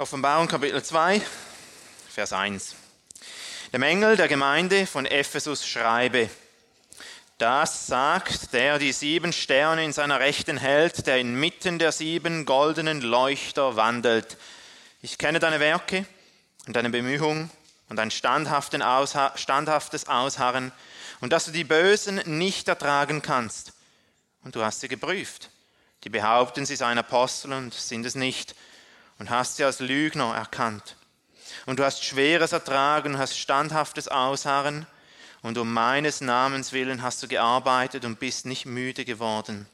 Offenbarung Kapitel 2, Vers 1. Dem Engel der Gemeinde von Ephesus schreibe, das sagt, der die sieben Sterne in seiner Rechten hält, der inmitten der sieben goldenen Leuchter wandelt. Ich kenne deine Werke und deine Bemühung und dein standhaftes Ausharren und dass du die Bösen nicht ertragen kannst. Und du hast sie geprüft. Die behaupten, sie seien Apostel und sind es nicht und hast sie als Lügner erkannt. Und du hast Schweres ertragen und hast standhaftes Ausharren, und um meines Namens willen hast du gearbeitet und bist nicht müde geworden.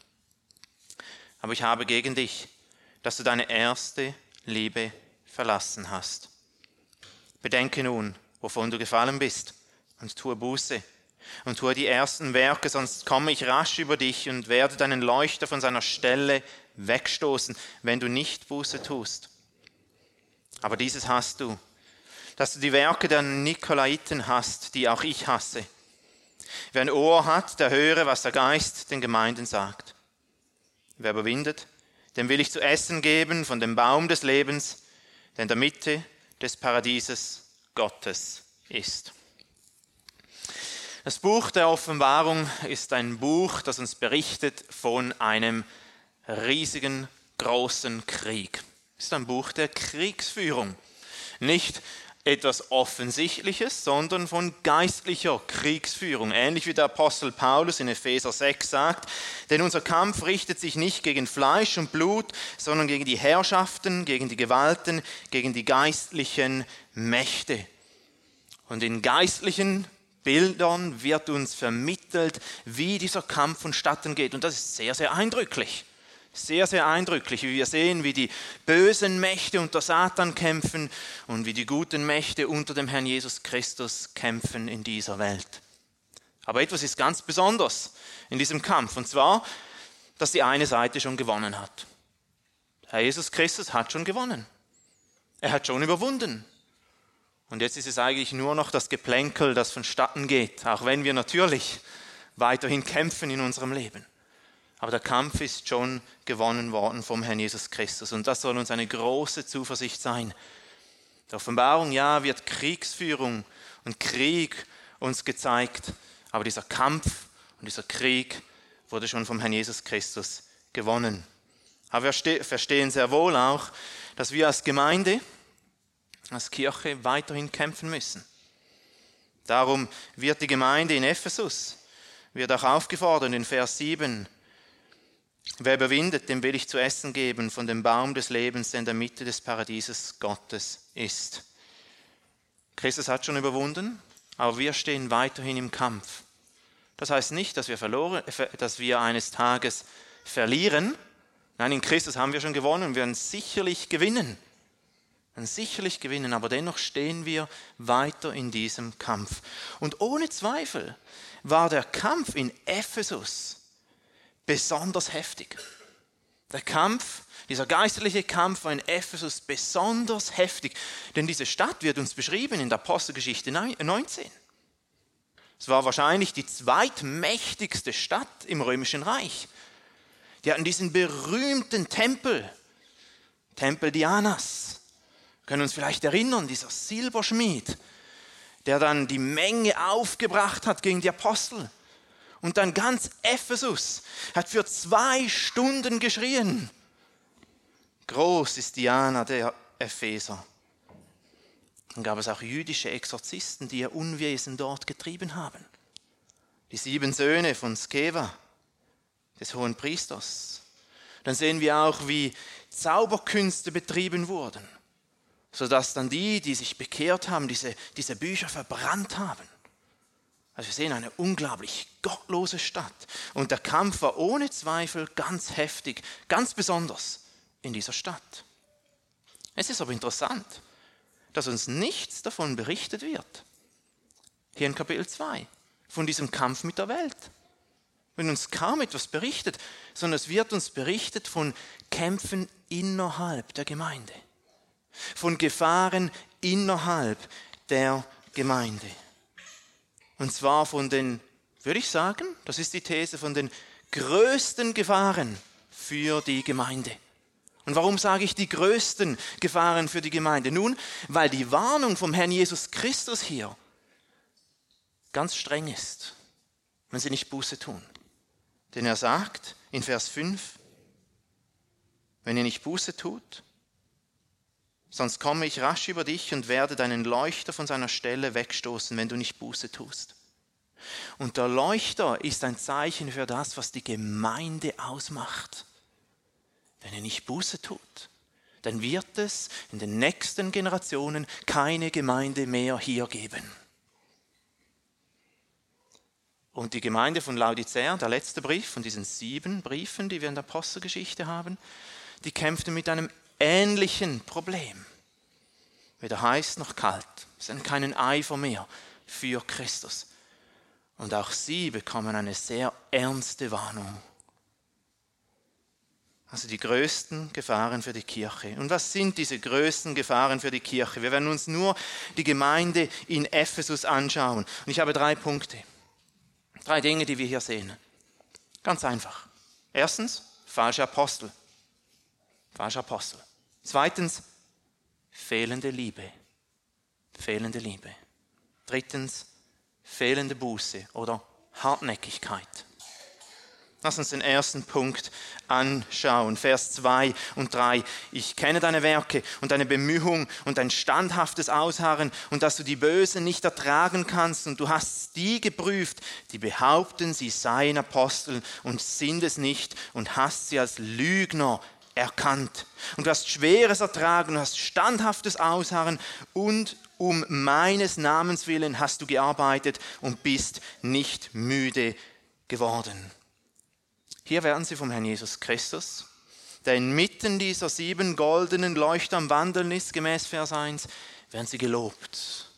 Aber ich habe gegen dich, dass du deine erste Liebe verlassen hast. Bedenke nun, wovon du gefallen bist, und tue Buße und tue die ersten Werke, sonst komme ich rasch über dich und werde deinen Leuchter von seiner Stelle wegstoßen, wenn du nicht Buße tust. Aber dieses hast du, dass du die Werke der Nikolaiten hast, die auch ich hasse. Wer ein Ohr hat, der höre, was der Geist den Gemeinden sagt. Wer überwindet, dem will ich zu essen geben von dem Baum des Lebens, der in der Mitte des Paradieses Gottes ist. Das Buch der Offenbarung ist ein Buch, das uns berichtet von einem riesigen, großen Krieg ist ein Buch der Kriegsführung. Nicht etwas Offensichtliches, sondern von geistlicher Kriegsführung. Ähnlich wie der Apostel Paulus in Epheser 6 sagt, denn unser Kampf richtet sich nicht gegen Fleisch und Blut, sondern gegen die Herrschaften, gegen die Gewalten, gegen die geistlichen Mächte. Und in geistlichen Bildern wird uns vermittelt, wie dieser Kampf vonstatten geht. Und das ist sehr, sehr eindrücklich. Sehr, sehr eindrücklich, wie wir sehen, wie die bösen Mächte unter Satan kämpfen und wie die guten Mächte unter dem Herrn Jesus Christus kämpfen in dieser Welt. Aber etwas ist ganz besonders in diesem Kampf, und zwar, dass die eine Seite schon gewonnen hat. Herr Jesus Christus hat schon gewonnen. Er hat schon überwunden. Und jetzt ist es eigentlich nur noch das Geplänkel, das vonstatten geht, auch wenn wir natürlich weiterhin kämpfen in unserem Leben. Aber der Kampf ist schon gewonnen worden vom Herrn Jesus Christus. Und das soll uns eine große Zuversicht sein. Der Offenbarung, ja, wird Kriegsführung und Krieg uns gezeigt. Aber dieser Kampf und dieser Krieg wurde schon vom Herrn Jesus Christus gewonnen. Aber wir verstehen sehr wohl auch, dass wir als Gemeinde, als Kirche weiterhin kämpfen müssen. Darum wird die Gemeinde in Ephesus, wird auch aufgefordert in Vers 7, Wer überwindet, dem will ich zu essen geben von dem Baum des Lebens, der in der Mitte des Paradieses Gottes ist. Christus hat schon überwunden, aber wir stehen weiterhin im Kampf. Das heißt nicht, dass wir, verloren, dass wir eines Tages verlieren. Nein, in Christus haben wir schon gewonnen und werden sicherlich gewinnen. Wir sicherlich gewinnen, aber dennoch stehen wir weiter in diesem Kampf. Und ohne Zweifel war der Kampf in Ephesus besonders heftig. Der Kampf, dieser geistliche Kampf war in Ephesus besonders heftig, denn diese Stadt wird uns beschrieben in der Apostelgeschichte 19. Es war wahrscheinlich die zweitmächtigste Stadt im römischen Reich. Die hatten diesen berühmten Tempel, Tempel Dianas. Wir können uns vielleicht erinnern, dieser Silberschmied, der dann die Menge aufgebracht hat gegen die Apostel. Und dann ganz Ephesus hat für zwei Stunden geschrien. Groß ist Diana der Epheser. Dann gab es auch jüdische Exorzisten, die ihr Unwesen dort getrieben haben. Die sieben Söhne von Skeva, des hohen Priesters. Dann sehen wir auch, wie Zauberkünste betrieben wurden, sodass dann die, die sich bekehrt haben, diese, diese Bücher verbrannt haben. Also wir sehen eine unglaublich gottlose Stadt. Und der Kampf war ohne Zweifel ganz heftig, ganz besonders in dieser Stadt. Es ist aber interessant, dass uns nichts davon berichtet wird. Hier in Kapitel 2, von diesem Kampf mit der Welt. Wenn uns kaum etwas berichtet, sondern es wird uns berichtet von Kämpfen innerhalb der Gemeinde, von Gefahren innerhalb der Gemeinde. Und zwar von den, würde ich sagen, das ist die These, von den größten Gefahren für die Gemeinde. Und warum sage ich die größten Gefahren für die Gemeinde? Nun, weil die Warnung vom Herrn Jesus Christus hier ganz streng ist, wenn sie nicht Buße tun. Denn er sagt in Vers 5, wenn ihr nicht Buße tut, sonst komme ich rasch über dich und werde deinen Leuchter von seiner Stelle wegstoßen, wenn du nicht Buße tust. Und der Leuchter ist ein Zeichen für das, was die Gemeinde ausmacht. Wenn er nicht Buße tut, dann wird es in den nächsten Generationen keine Gemeinde mehr hier geben. Und die Gemeinde von Laodicea, der letzte Brief von diesen sieben Briefen, die wir in der Apostelgeschichte haben, die kämpfte mit einem ähnlichen Problem. Weder heiß noch kalt. Es sind keinen Eifer mehr für Christus. Und auch sie bekommen eine sehr ernste Warnung. Also die größten Gefahren für die Kirche. Und was sind diese größten Gefahren für die Kirche? Wir werden uns nur die Gemeinde in Ephesus anschauen. Und ich habe drei Punkte. Drei Dinge, die wir hier sehen. Ganz einfach. Erstens, falsche Apostel. Falsche Apostel. Zweitens, fehlende Liebe. Fehlende Liebe. Drittens, fehlende Buße oder Hartnäckigkeit. Lass uns den ersten Punkt anschauen, Vers 2 und 3. Ich kenne deine Werke und deine Bemühung und dein standhaftes Ausharren und dass du die Bösen nicht ertragen kannst und du hast die geprüft, die behaupten, sie seien Apostel und sind es nicht und hast sie als Lügner erkannt. Und du hast Schweres ertragen, du hast standhaftes Ausharren und um meines Namens willen hast du gearbeitet und bist nicht müde geworden. Hier werden sie vom Herrn Jesus Christus, der inmitten dieser sieben goldenen Leuchter am Wandeln ist, gemäß Vers 1, werden sie gelobt.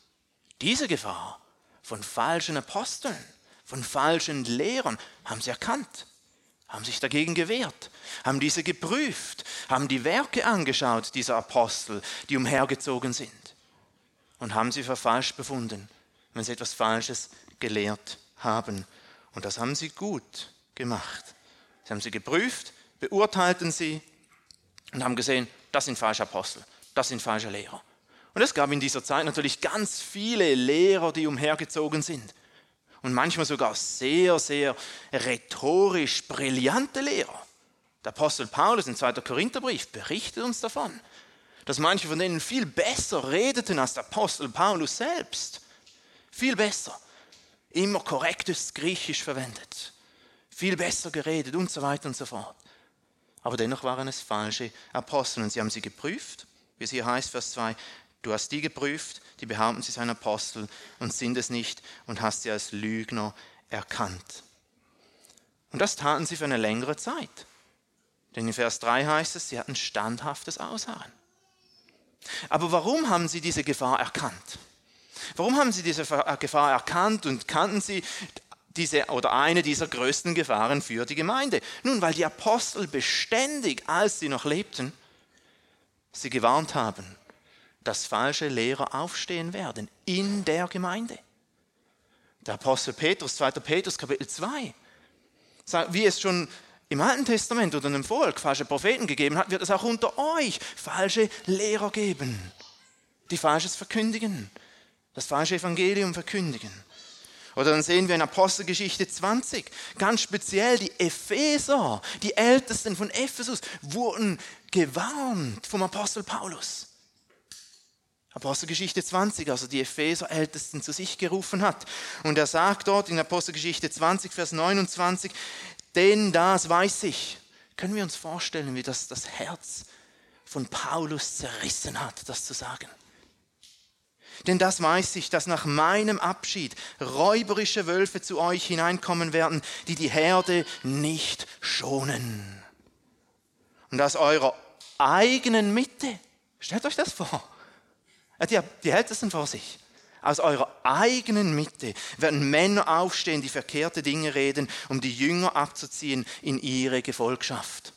Diese Gefahr von falschen Aposteln, von falschen Lehrern haben sie erkannt, haben sich dagegen gewehrt, haben diese geprüft, haben die Werke angeschaut dieser Apostel, die umhergezogen sind und haben sie für falsch befunden, wenn sie etwas Falsches gelehrt haben. Und das haben sie gut gemacht. Sie haben sie geprüft, beurteilten sie und haben gesehen, das sind falsche Apostel, das sind falsche Lehrer. Und es gab in dieser Zeit natürlich ganz viele Lehrer, die umhergezogen sind. Und manchmal sogar sehr, sehr rhetorisch brillante Lehrer. Der Apostel Paulus im 2. Korintherbrief berichtet uns davon, dass manche von denen viel besser redeten als der Apostel Paulus selbst. Viel besser. Immer korrektes Griechisch verwendet viel besser geredet und so weiter und so fort. Aber dennoch waren es falsche Apostel und sie haben sie geprüft, wie es hier heißt, Vers 2, du hast die geprüft, die behaupten, sie seien Apostel und sind es nicht und hast sie als Lügner erkannt. Und das taten sie für eine längere Zeit. Denn in Vers 3 heißt es, sie hatten standhaftes Ausharren. Aber warum haben sie diese Gefahr erkannt? Warum haben sie diese Gefahr erkannt und kannten sie diese oder eine dieser größten Gefahren für die Gemeinde. Nun, weil die Apostel beständig, als sie noch lebten, sie gewarnt haben, dass falsche Lehrer aufstehen werden in der Gemeinde. Der Apostel Petrus, 2. Petrus Kapitel 2, sagt, wie es schon im Alten Testament oder dem Volk falsche Propheten gegeben hat, wird es auch unter euch falsche Lehrer geben, die Falsches verkündigen, das falsche Evangelium verkündigen. Oder dann sehen wir in Apostelgeschichte 20, ganz speziell die Epheser, die Ältesten von Ephesus, wurden gewarnt vom Apostel Paulus. Apostelgeschichte 20, also die Epheser Ältesten zu sich gerufen hat. Und er sagt dort in Apostelgeschichte 20, Vers 29, denn das weiß ich. Können wir uns vorstellen, wie das das Herz von Paulus zerrissen hat, das zu sagen? Denn das weiß ich, dass nach meinem Abschied räuberische Wölfe zu euch hineinkommen werden, die die Herde nicht schonen. Und aus eurer eigenen Mitte, stellt euch das vor, die, die Ältesten vor sich, aus eurer eigenen Mitte werden Männer aufstehen, die verkehrte Dinge reden, um die Jünger abzuziehen in ihre Gefolgschaft.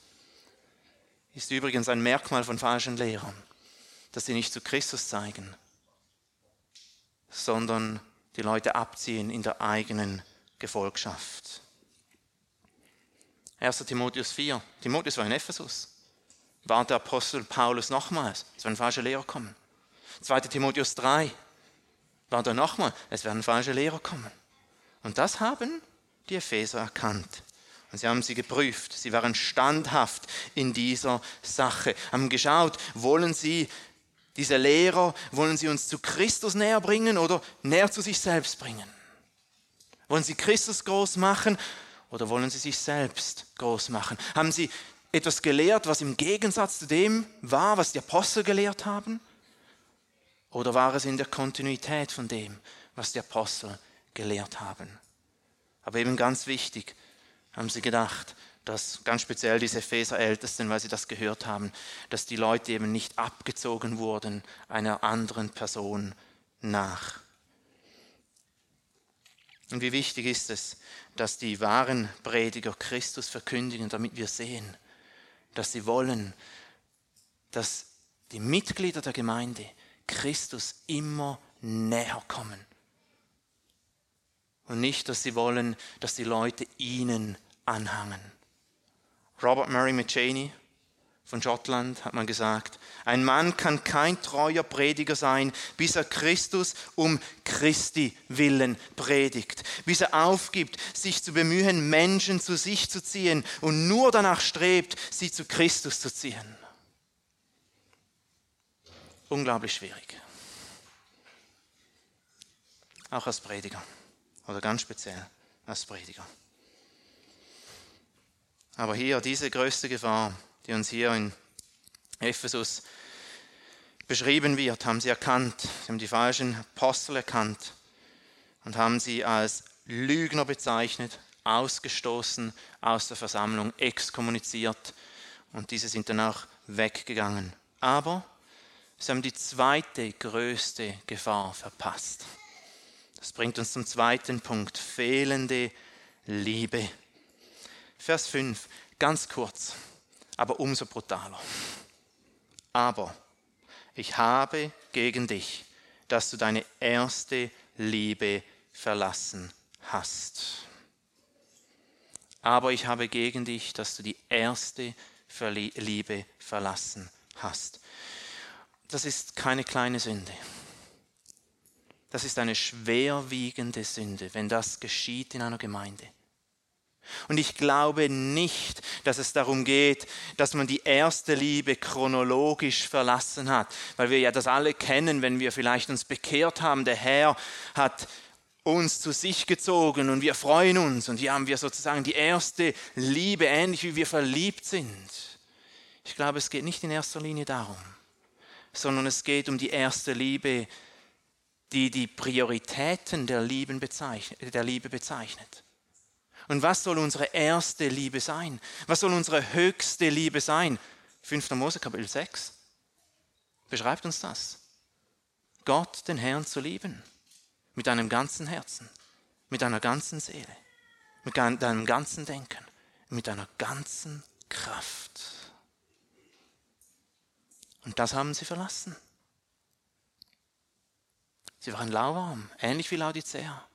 Ist übrigens ein Merkmal von falschen Lehrern, dass sie nicht zu Christus zeigen, sondern die Leute abziehen in der eigenen Gefolgschaft. 1. Timotheus 4. Timotheus war in Ephesus. warnt der Apostel Paulus nochmals, es werden falsche Lehrer kommen. 2. Timotheus 3 warnt er nochmal, es werden falsche Lehrer kommen. Und das haben die Epheser erkannt. Und sie haben sie geprüft. Sie waren standhaft in dieser Sache. Haben geschaut, wollen sie diese Lehrer, wollen sie uns zu Christus näher bringen oder näher zu sich selbst bringen? Wollen sie Christus groß machen oder wollen sie sich selbst groß machen? Haben sie etwas gelehrt, was im Gegensatz zu dem war, was die Apostel gelehrt haben? Oder war es in der Kontinuität von dem, was die Apostel gelehrt haben? Aber eben ganz wichtig, haben sie gedacht, dass ganz speziell diese Epheser-Ältesten, weil sie das gehört haben, dass die Leute eben nicht abgezogen wurden einer anderen Person nach. Und wie wichtig ist es, dass die wahren Prediger Christus verkündigen, damit wir sehen, dass sie wollen, dass die Mitglieder der Gemeinde Christus immer näher kommen. Und nicht, dass sie wollen, dass die Leute ihnen anhangen. Robert Murray McChaney von Schottland hat man gesagt, ein Mann kann kein treuer Prediger sein, bis er Christus um Christi willen predigt, bis er aufgibt, sich zu bemühen, Menschen zu sich zu ziehen und nur danach strebt, sie zu Christus zu ziehen. Unglaublich schwierig. Auch als Prediger oder ganz speziell als Prediger. Aber hier diese größte Gefahr, die uns hier in Ephesus beschrieben wird, haben sie erkannt. Sie haben die falschen Apostel erkannt und haben sie als Lügner bezeichnet, ausgestoßen aus der Versammlung, exkommuniziert und diese sind dann auch weggegangen. Aber sie haben die zweite größte Gefahr verpasst. Das bringt uns zum zweiten Punkt, fehlende Liebe. Vers 5, ganz kurz, aber umso brutaler. Aber ich habe gegen dich, dass du deine erste Liebe verlassen hast. Aber ich habe gegen dich, dass du die erste Liebe verlassen hast. Das ist keine kleine Sünde. Das ist eine schwerwiegende Sünde, wenn das geschieht in einer Gemeinde. Und ich glaube nicht, dass es darum geht, dass man die erste Liebe chronologisch verlassen hat, weil wir ja das alle kennen, wenn wir vielleicht uns bekehrt haben. Der Herr hat uns zu sich gezogen und wir freuen uns und hier haben wir sozusagen die erste Liebe, ähnlich wie wir verliebt sind. Ich glaube, es geht nicht in erster Linie darum, sondern es geht um die erste Liebe, die die Prioritäten der, der Liebe bezeichnet. Und was soll unsere erste Liebe sein? Was soll unsere höchste Liebe sein? 5. Mose Kapitel 6 beschreibt uns das. Gott, den Herrn zu lieben, mit deinem ganzen Herzen, mit deiner ganzen Seele, mit deinem ganzen Denken, mit deiner ganzen Kraft. Und das haben sie verlassen. Sie waren lauwarm, ähnlich wie Laodicea.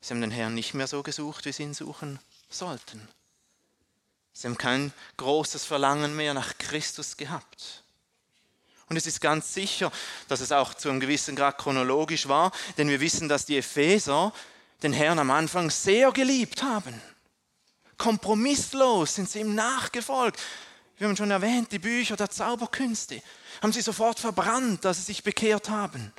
Sie haben den Herrn nicht mehr so gesucht, wie sie ihn suchen sollten. Sie haben kein großes Verlangen mehr nach Christus gehabt. Und es ist ganz sicher, dass es auch zu einem gewissen Grad chronologisch war, denn wir wissen, dass die Epheser den Herrn am Anfang sehr geliebt haben. Kompromisslos sind sie ihm nachgefolgt. Wir haben schon erwähnt, die Bücher der Zauberkünste haben sie sofort verbrannt, dass sie sich bekehrt haben.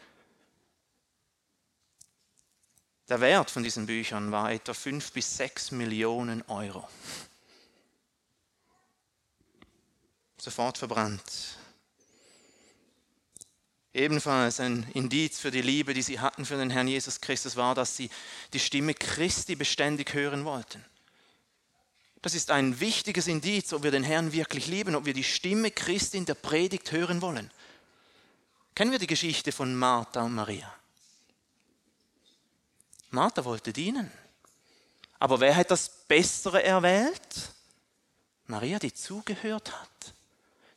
Der Wert von diesen Büchern war etwa 5 bis 6 Millionen Euro. Sofort verbrannt. Ebenfalls ein Indiz für die Liebe, die sie hatten für den Herrn Jesus Christus, war, dass sie die Stimme Christi beständig hören wollten. Das ist ein wichtiges Indiz, ob wir den Herrn wirklich lieben, ob wir die Stimme Christi in der Predigt hören wollen. Kennen wir die Geschichte von Martha und Maria? Martha wollte dienen. Aber wer hat das Bessere erwählt? Maria, die zugehört hat,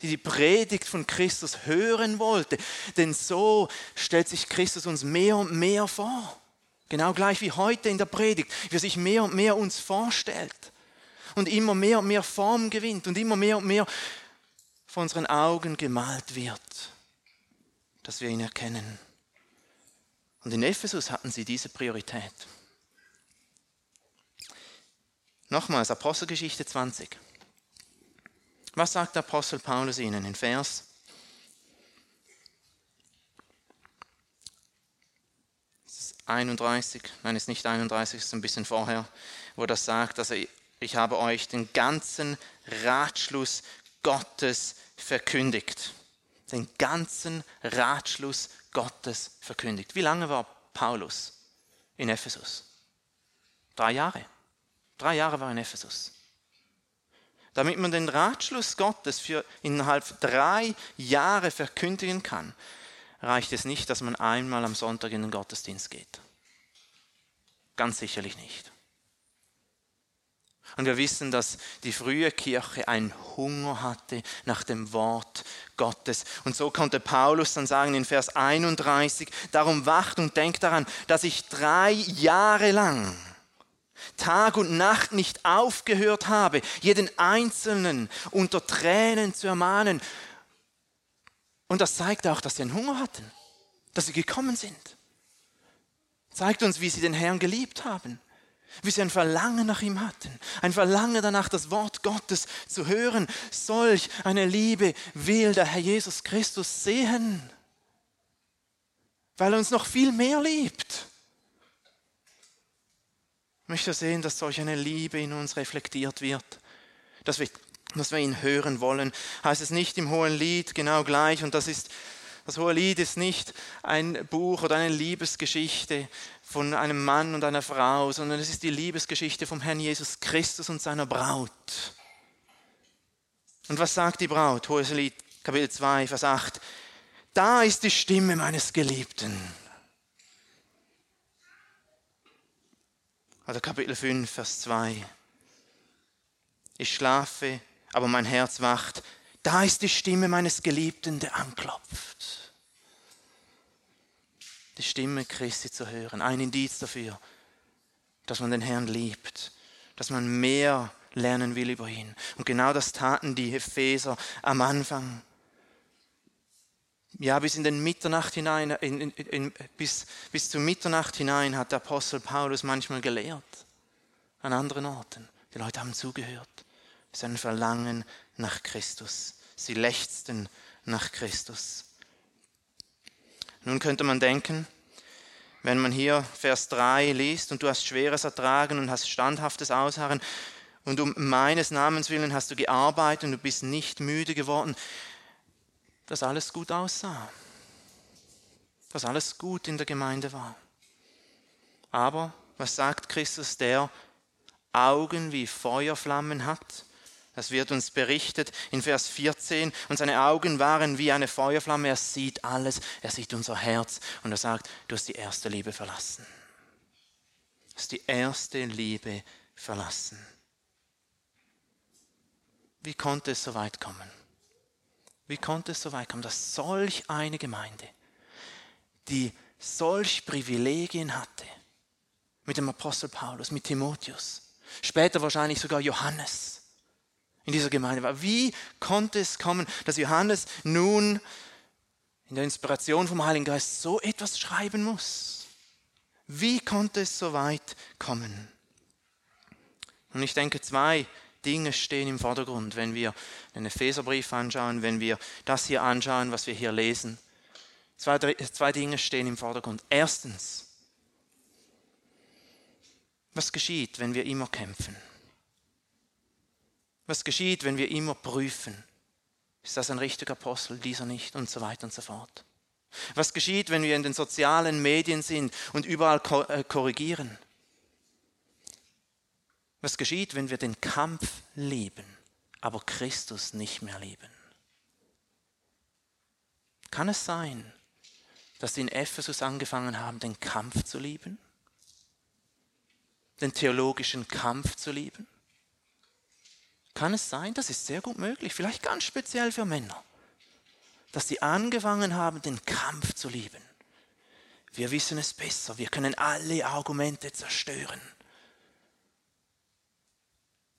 die die Predigt von Christus hören wollte. Denn so stellt sich Christus uns mehr und mehr vor. Genau gleich wie heute in der Predigt, wie er sich mehr und mehr uns vorstellt. Und immer mehr und mehr Form gewinnt und immer mehr und mehr vor unseren Augen gemalt wird, dass wir ihn erkennen. Und in Ephesus hatten sie diese Priorität. Nochmals Apostelgeschichte 20. Was sagt der Apostel Paulus ihnen in Vers 31, nein, ist nicht 31, ist ein bisschen vorher, wo das sagt, also ich habe euch den ganzen Ratschluss Gottes verkündigt. Den ganzen Ratschluss Gottes verkündigt. Wie lange war Paulus in Ephesus? Drei Jahre. Drei Jahre war er in Ephesus. Damit man den Ratschluss Gottes für innerhalb drei Jahre verkündigen kann, reicht es nicht, dass man einmal am Sonntag in den Gottesdienst geht. Ganz sicherlich nicht. Und wir wissen, dass die frühe Kirche einen Hunger hatte nach dem Wort Gottes. Und so konnte Paulus dann sagen in Vers 31, darum wacht und denkt daran, dass ich drei Jahre lang Tag und Nacht nicht aufgehört habe, jeden Einzelnen unter Tränen zu ermahnen und das zeigt auch, dass sie einen Hunger hatten, dass sie gekommen sind. Zeigt uns, wie sie den Herrn geliebt haben, wie sie ein Verlangen nach ihm hatten, ein Verlangen danach, das Wort Gottes zu hören. Solch eine Liebe will der Herr Jesus Christus sehen, weil er uns noch viel mehr liebt. Ich möchte sehen, dass solch eine Liebe in uns reflektiert wird, dass wir dass wir ihn hören wollen, heißt es nicht im Hohen Lied genau gleich. Und das ist, das Hohe Lied ist nicht ein Buch oder eine Liebesgeschichte von einem Mann und einer Frau, sondern es ist die Liebesgeschichte vom Herrn Jesus Christus und seiner Braut. Und was sagt die Braut? Hohes Lied, Kapitel 2, Vers 8. Da ist die Stimme meines Geliebten. Oder Kapitel 5, Vers 2. Ich schlafe aber mein Herz wacht. Da ist die Stimme meines Geliebten, der anklopft. Die Stimme Christi zu hören, ein Indiz dafür, dass man den Herrn liebt, dass man mehr lernen will über ihn. Und genau das taten die Epheser am Anfang. Ja, bis in den Mitternacht hinein, in, in, in, bis, bis zur Mitternacht hinein hat der Apostel Paulus manchmal gelehrt. An anderen Orten. Die Leute haben zugehört ist ein Verlangen nach Christus. Sie lechzten nach Christus. Nun könnte man denken, wenn man hier Vers 3 liest und du hast Schweres ertragen und hast standhaftes Ausharren und um meines Namens willen hast du gearbeitet und du bist nicht müde geworden, dass alles gut aussah, dass alles gut in der Gemeinde war. Aber was sagt Christus, der Augen wie Feuerflammen hat das wird uns berichtet in Vers 14. Und seine Augen waren wie eine Feuerflamme. Er sieht alles. Er sieht unser Herz. Und er sagt, du hast die erste Liebe verlassen. Du hast die erste Liebe verlassen. Wie konnte es so weit kommen? Wie konnte es so weit kommen, dass solch eine Gemeinde, die solch Privilegien hatte, mit dem Apostel Paulus, mit Timotheus, später wahrscheinlich sogar Johannes, in dieser Gemeinde war. Wie konnte es kommen, dass Johannes nun in der Inspiration vom Heiligen Geist so etwas schreiben muss? Wie konnte es so weit kommen? Und ich denke, zwei Dinge stehen im Vordergrund, wenn wir den Epheserbrief anschauen, wenn wir das hier anschauen, was wir hier lesen. Zwei, zwei Dinge stehen im Vordergrund. Erstens, was geschieht, wenn wir immer kämpfen? Was geschieht, wenn wir immer prüfen? Ist das ein richtiger Apostel, dieser nicht und so weiter und so fort? Was geschieht, wenn wir in den sozialen Medien sind und überall äh, korrigieren? Was geschieht, wenn wir den Kampf lieben, aber Christus nicht mehr lieben? Kann es sein, dass sie in Ephesus angefangen haben, den Kampf zu lieben? Den theologischen Kampf zu lieben? Kann es sein, das ist sehr gut möglich, vielleicht ganz speziell für Männer, dass sie angefangen haben, den Kampf zu lieben. Wir wissen es besser, wir können alle Argumente zerstören.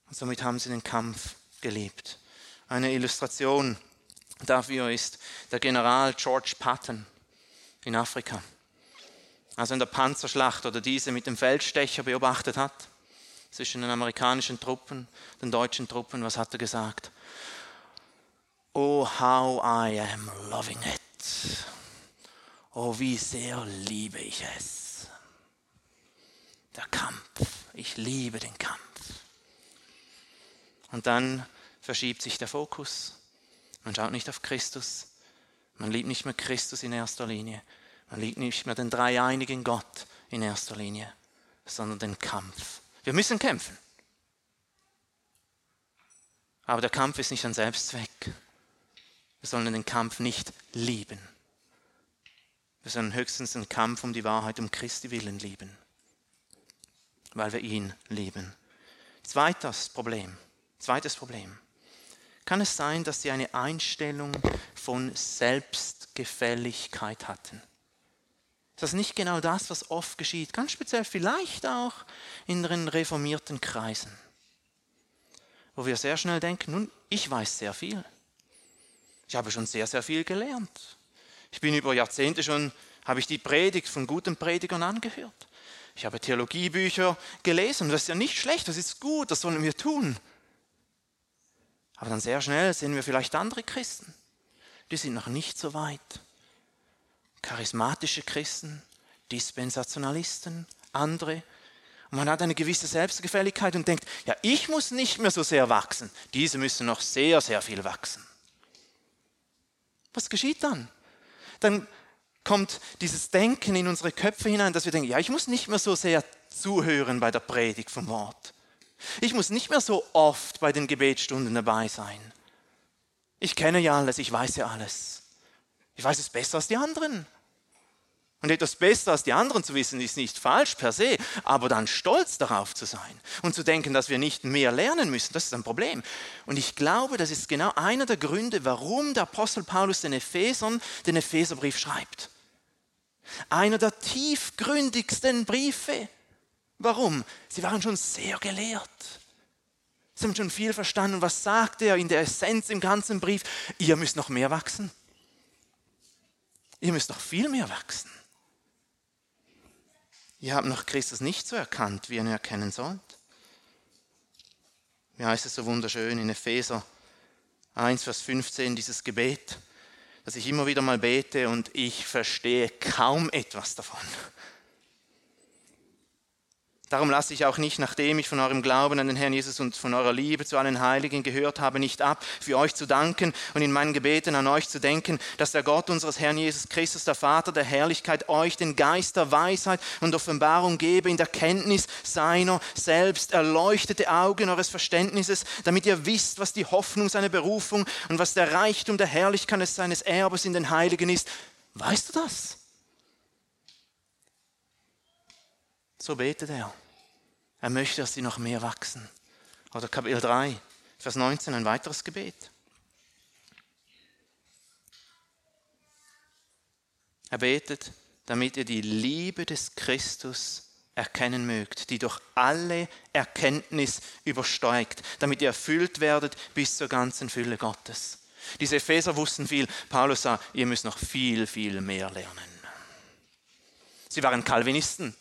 Und somit haben sie den Kampf gelebt. Eine Illustration dafür ist der General George Patton in Afrika. Als er in der Panzerschlacht oder diese mit dem Feldstecher beobachtet hat, zwischen den amerikanischen Truppen, den deutschen Truppen, was hat er gesagt? Oh, how I am loving it. Oh, wie sehr liebe ich es. Der Kampf. Ich liebe den Kampf. Und dann verschiebt sich der Fokus. Man schaut nicht auf Christus. Man liebt nicht mehr Christus in erster Linie. Man liebt nicht mehr den dreieinigen Gott in erster Linie, sondern den Kampf. Wir müssen kämpfen. Aber der Kampf ist nicht ein Selbstzweck. Wir sollen den Kampf nicht lieben. Wir sollen höchstens den Kampf um die Wahrheit um Christi willen lieben, weil wir ihn lieben. Zweites Problem. Zweites Problem. Kann es sein, dass sie eine Einstellung von Selbstgefälligkeit hatten? Das ist nicht genau das, was oft geschieht, ganz speziell vielleicht auch in den reformierten Kreisen, wo wir sehr schnell denken, nun, ich weiß sehr viel. Ich habe schon sehr, sehr viel gelernt. Ich bin über Jahrzehnte schon, habe ich die Predigt von guten Predigern angehört. Ich habe Theologiebücher gelesen. Das ist ja nicht schlecht, das ist gut, das sollen wir tun. Aber dann sehr schnell sehen wir vielleicht andere Christen, die sind noch nicht so weit. Charismatische Christen, Dispensationalisten, andere. Und man hat eine gewisse Selbstgefälligkeit und denkt, ja, ich muss nicht mehr so sehr wachsen. Diese müssen noch sehr, sehr viel wachsen. Was geschieht dann? Dann kommt dieses Denken in unsere Köpfe hinein, dass wir denken, ja, ich muss nicht mehr so sehr zuhören bei der Predigt vom Wort. Ich muss nicht mehr so oft bei den Gebetsstunden dabei sein. Ich kenne ja alles, ich weiß ja alles. Ich weiß es besser als die anderen. Und etwas besser als die anderen zu wissen, ist nicht falsch per se, aber dann stolz darauf zu sein und zu denken, dass wir nicht mehr lernen müssen, das ist ein Problem. Und ich glaube, das ist genau einer der Gründe, warum der Apostel Paulus den Ephesern den Epheserbrief schreibt. Einer der tiefgründigsten Briefe. Warum? Sie waren schon sehr gelehrt. Sie haben schon viel verstanden. Was sagt er in der Essenz im ganzen Brief? Ihr müsst noch mehr wachsen. Ihr müsst noch viel mehr wachsen. Ihr habt noch Christus nicht so erkannt, wie ihr ihn erkennen sollt. Wie heißt es so wunderschön in Epheser 1, Vers 15, dieses Gebet, das ich immer wieder mal bete und ich verstehe kaum etwas davon. Darum lasse ich auch nicht, nachdem ich von eurem Glauben an den Herrn Jesus und von eurer Liebe zu allen Heiligen gehört habe, nicht ab, für euch zu danken und in meinen Gebeten an euch zu denken, dass der Gott unseres Herrn Jesus Christus, der Vater der Herrlichkeit, euch den Geist der Weisheit und Offenbarung gebe in der Kenntnis seiner selbst, erleuchtete Augen eures Verständnisses, damit ihr wisst, was die Hoffnung seiner Berufung und was der Reichtum der Herrlichkeit seines Erbes in den Heiligen ist. Weißt du das? So betet er. Er möchte, dass sie noch mehr wachsen. Oder Kapitel 3, Vers 19, ein weiteres Gebet. Er betet, damit ihr die Liebe des Christus erkennen mögt, die durch alle Erkenntnis übersteigt, damit ihr erfüllt werdet bis zur ganzen Fülle Gottes. Diese Epheser wussten viel. Paulus sagt, ihr müsst noch viel, viel mehr lernen. Sie waren Calvinisten.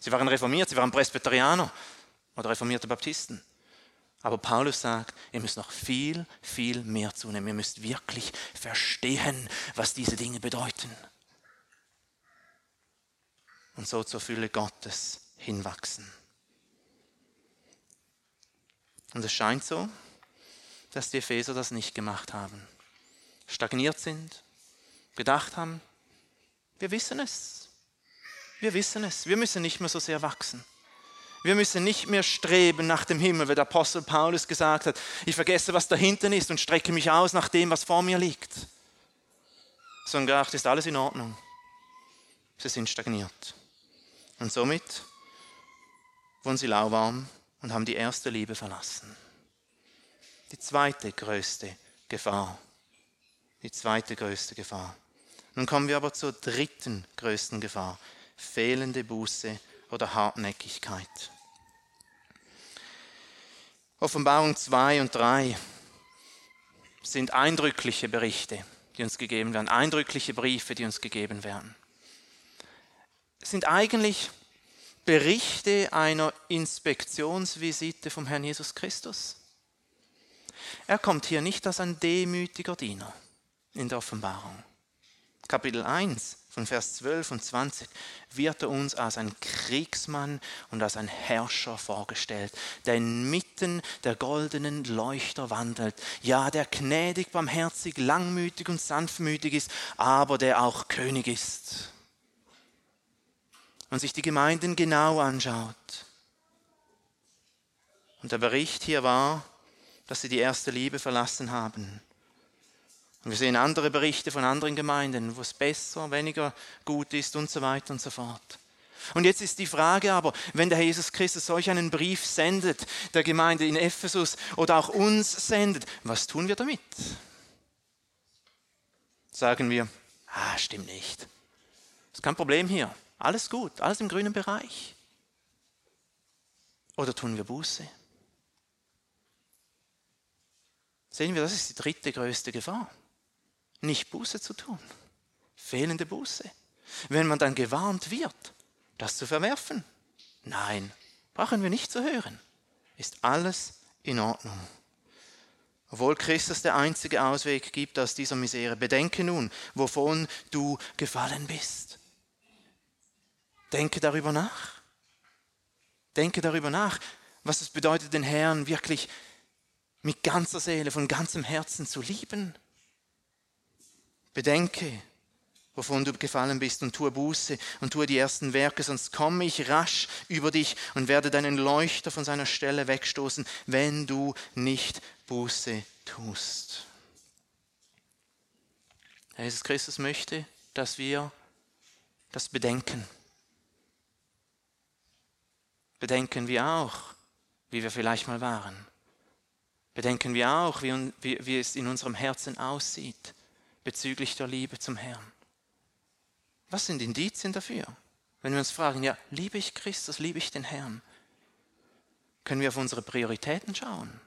Sie waren reformiert, sie waren Presbyterianer oder reformierte Baptisten. Aber Paulus sagt, ihr müsst noch viel, viel mehr zunehmen. Ihr müsst wirklich verstehen, was diese Dinge bedeuten. Und so zur Fülle Gottes hinwachsen. Und es scheint so, dass die Epheser das nicht gemacht haben. Stagniert sind, gedacht haben, wir wissen es, wir wissen es. Wir müssen nicht mehr so sehr wachsen. Wir müssen nicht mehr streben nach dem Himmel, wie der Apostel Paulus gesagt hat. Ich vergesse, was dahinten ist und strecke mich aus nach dem, was vor mir liegt. Sondern gedacht ist alles in Ordnung. Sie sind stagniert. Und somit wurden sie lauwarm und haben die erste Liebe verlassen. Die zweite größte Gefahr. Die zweite größte Gefahr. Nun kommen wir aber zur dritten größten Gefahr fehlende Buße oder Hartnäckigkeit. Offenbarung 2 und 3 sind eindrückliche Berichte, die uns gegeben werden, eindrückliche Briefe, die uns gegeben werden. Es sind eigentlich Berichte einer Inspektionsvisite vom Herrn Jesus Christus. Er kommt hier nicht als ein demütiger Diener in der Offenbarung. Kapitel 1 von Vers 12 und 20 wird er uns als ein Kriegsmann und als ein Herrscher vorgestellt, der inmitten der goldenen Leuchter wandelt, ja, der gnädig, barmherzig, langmütig und sanftmütig ist, aber der auch König ist. Und sich die Gemeinden genau anschaut. Und der Bericht hier war, dass sie die erste Liebe verlassen haben und wir sehen andere Berichte von anderen Gemeinden, wo es besser, weniger gut ist und so weiter und so fort. Und jetzt ist die Frage aber, wenn der Jesus Christus solch einen Brief sendet, der Gemeinde in Ephesus oder auch uns sendet, was tun wir damit? Sagen wir, ah, stimmt nicht. Ist kein Problem hier. Alles gut, alles im grünen Bereich. Oder tun wir Buße? Sehen wir, das ist die dritte größte Gefahr nicht Buße zu tun. Fehlende Buße. Wenn man dann gewarnt wird, das zu verwerfen. Nein, brauchen wir nicht zu hören. Ist alles in Ordnung. Obwohl Christus der einzige Ausweg gibt aus dieser Misere. Bedenke nun, wovon du gefallen bist. Denke darüber nach. Denke darüber nach, was es bedeutet, den Herrn wirklich mit ganzer Seele, von ganzem Herzen zu lieben Bedenke, wovon du gefallen bist und tue Buße und tue die ersten Werke, sonst komme ich rasch über dich und werde deinen Leuchter von seiner Stelle wegstoßen, wenn du nicht Buße tust. Jesus Christus möchte, dass wir das bedenken. Bedenken wir auch, wie wir vielleicht mal waren. Bedenken wir auch, wie, wie, wie es in unserem Herzen aussieht bezüglich der Liebe zum Herrn. Was sind Indizien dafür? Wenn wir uns fragen, ja, liebe ich Christus, liebe ich den Herrn? Können wir auf unsere Prioritäten schauen?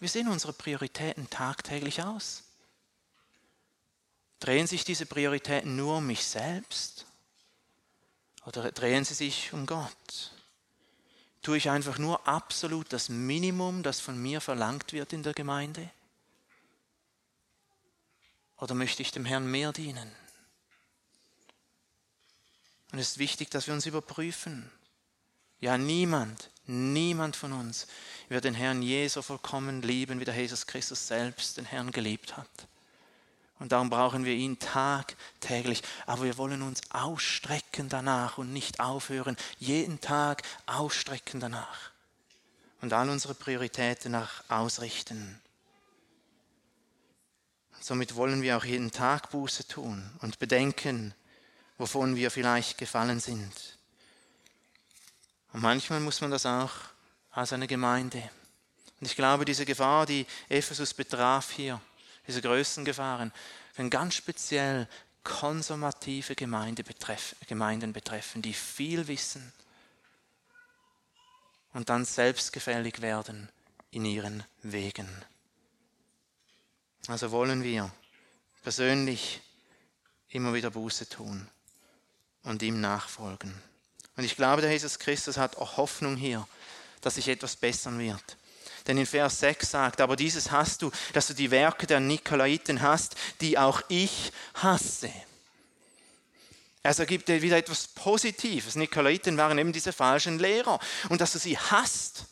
Wie sehen unsere Prioritäten tagtäglich aus? Drehen sich diese Prioritäten nur um mich selbst? Oder drehen sie sich um Gott? Tue ich einfach nur absolut das Minimum, das von mir verlangt wird in der Gemeinde? Oder möchte ich dem Herrn mehr dienen? Und es ist wichtig, dass wir uns überprüfen. Ja, niemand, niemand von uns wird den Herrn je so vollkommen lieben, wie der Jesus Christus selbst den Herrn geliebt hat. Und darum brauchen wir ihn tagtäglich. Aber wir wollen uns ausstrecken danach und nicht aufhören, jeden Tag ausstrecken danach. Und all unsere Prioritäten nach ausrichten. Somit wollen wir auch jeden Tag Buße tun und bedenken, wovon wir vielleicht gefallen sind. Und manchmal muss man das auch als eine Gemeinde. Und ich glaube, diese Gefahr, die Ephesus betraf hier, diese größten Gefahren, können ganz speziell konservative Gemeinde betreff, Gemeinden betreffen, die viel wissen und dann selbstgefällig werden in ihren Wegen. Also wollen wir persönlich immer wieder Buße tun und ihm nachfolgen. Und ich glaube, der Jesus Christus hat auch Hoffnung hier, dass sich etwas bessern wird. Denn in Vers 6 sagt, aber dieses hast du, dass du die Werke der Nikolaiten hast, die auch ich hasse. Also gibt er wieder etwas Positives. Nikolaiten waren eben diese falschen Lehrer. Und dass du sie hast,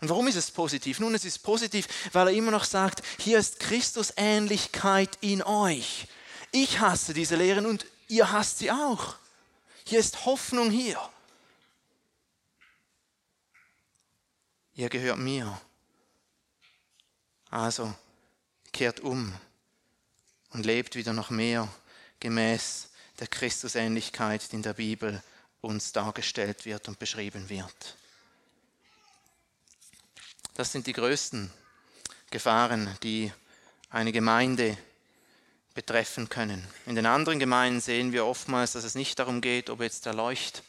und warum ist es positiv? Nun, es ist positiv, weil er immer noch sagt, hier ist Christusähnlichkeit in euch. Ich hasse diese Lehren und ihr hasst sie auch. Hier ist Hoffnung hier. Ihr gehört mir. Also kehrt um und lebt wieder noch mehr gemäß der Christusähnlichkeit, die in der Bibel uns dargestellt wird und beschrieben wird. Das sind die größten Gefahren, die eine Gemeinde betreffen können. In den anderen Gemeinden sehen wir oftmals, dass es nicht darum geht, ob jetzt der Leucht,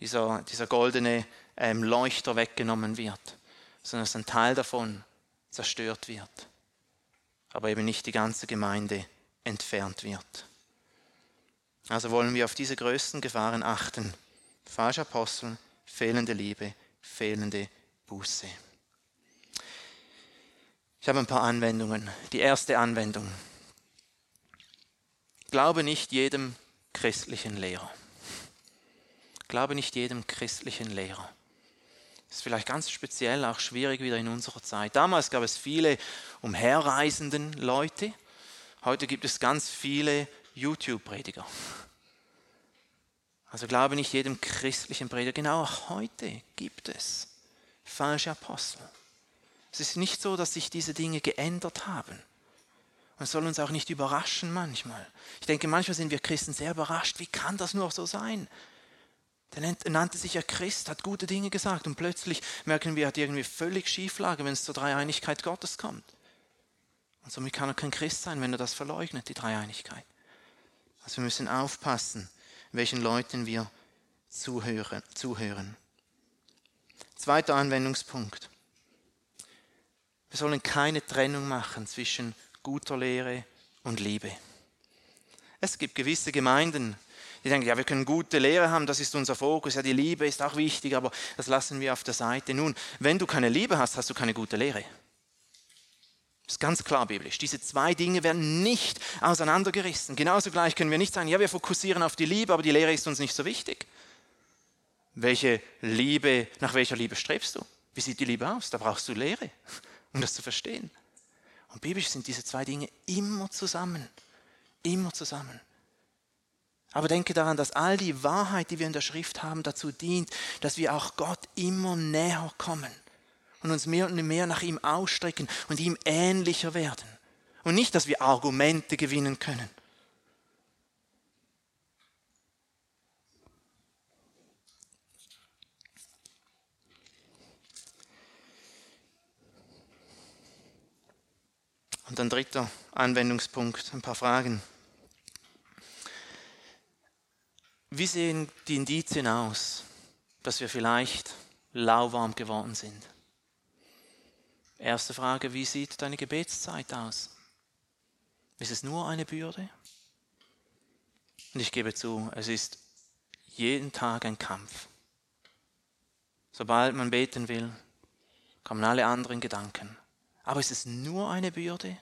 dieser, dieser goldene ähm, Leuchter weggenommen wird, sondern dass ein Teil davon zerstört wird, aber eben nicht die ganze Gemeinde entfernt wird. Also wollen wir auf diese größten Gefahren achten. Falscher Apostel, fehlende Liebe, fehlende Buße. Ich habe ein paar Anwendungen. Die erste Anwendung. Glaube nicht jedem christlichen Lehrer. Glaube nicht jedem christlichen Lehrer. Das ist vielleicht ganz speziell auch schwierig wieder in unserer Zeit. Damals gab es viele umherreisenden Leute. Heute gibt es ganz viele YouTube-Prediger. Also glaube nicht jedem christlichen Prediger. Genau auch heute gibt es falsche Apostel. Es ist nicht so, dass sich diese Dinge geändert haben. Und es soll uns auch nicht überraschen manchmal. Ich denke, manchmal sind wir Christen sehr überrascht. Wie kann das nur so sein? Der nannte sich ja Christ, hat gute Dinge gesagt und plötzlich merken wir, er hat irgendwie völlig Schieflage, wenn es zur Dreieinigkeit Gottes kommt. Und somit kann er kein Christ sein, wenn er das verleugnet, die Dreieinigkeit. Also wir müssen aufpassen, welchen Leuten wir zuhören. zuhören. Zweiter Anwendungspunkt. Wir sollen keine Trennung machen zwischen guter Lehre und Liebe. Es gibt gewisse Gemeinden, die denken, ja, wir können gute Lehre haben, das ist unser Fokus, ja, die Liebe ist auch wichtig, aber das lassen wir auf der Seite. Nun, wenn du keine Liebe hast, hast du keine gute Lehre. Das ist ganz klar biblisch. Diese zwei Dinge werden nicht auseinandergerissen. Genauso gleich können wir nicht sagen, ja, wir fokussieren auf die Liebe, aber die Lehre ist uns nicht so wichtig. Welche Liebe, nach welcher Liebe strebst du? Wie sieht die Liebe aus? Da brauchst du Lehre, um das zu verstehen. Und biblisch sind diese zwei Dinge immer zusammen. Immer zusammen. Aber denke daran, dass all die Wahrheit, die wir in der Schrift haben, dazu dient, dass wir auch Gott immer näher kommen und uns mehr und mehr nach ihm ausstrecken und ihm ähnlicher werden. Und nicht, dass wir Argumente gewinnen können. Und ein dritter Anwendungspunkt, ein paar Fragen. Wie sehen die Indizien aus, dass wir vielleicht lauwarm geworden sind? Erste Frage, wie sieht deine Gebetszeit aus? Ist es nur eine Bürde? Und ich gebe zu, es ist jeden Tag ein Kampf. Sobald man beten will, kommen alle anderen Gedanken. Aber ist es nur eine Bürde?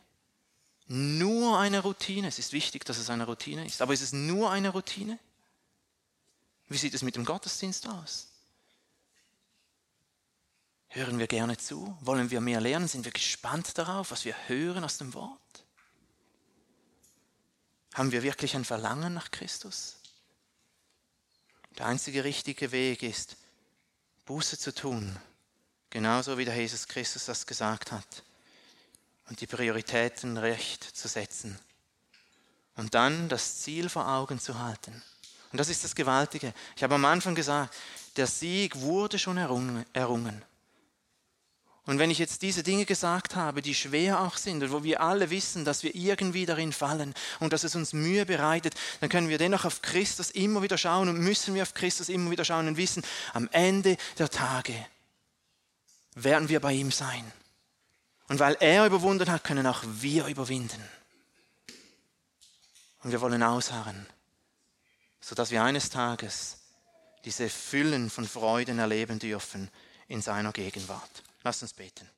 Nur eine Routine? Es ist wichtig, dass es eine Routine ist. Aber ist es nur eine Routine? Wie sieht es mit dem Gottesdienst aus? Hören wir gerne zu? Wollen wir mehr lernen? Sind wir gespannt darauf, was wir hören aus dem Wort? Haben wir wirklich ein Verlangen nach Christus? Der einzige richtige Weg ist, Buße zu tun, genauso wie der Jesus Christus das gesagt hat, und die Prioritäten recht zu setzen und dann das Ziel vor Augen zu halten. Und das ist das Gewaltige. Ich habe am Anfang gesagt, der Sieg wurde schon errungen. Und wenn ich jetzt diese Dinge gesagt habe, die schwer auch sind und wo wir alle wissen, dass wir irgendwie darin fallen und dass es uns Mühe bereitet, dann können wir dennoch auf Christus immer wieder schauen und müssen wir auf Christus immer wieder schauen und wissen, am Ende der Tage werden wir bei ihm sein. Und weil er überwunden hat, können auch wir überwinden. Und wir wollen ausharren sodass wir eines Tages diese Füllen von Freuden erleben dürfen in seiner Gegenwart. Lass uns beten.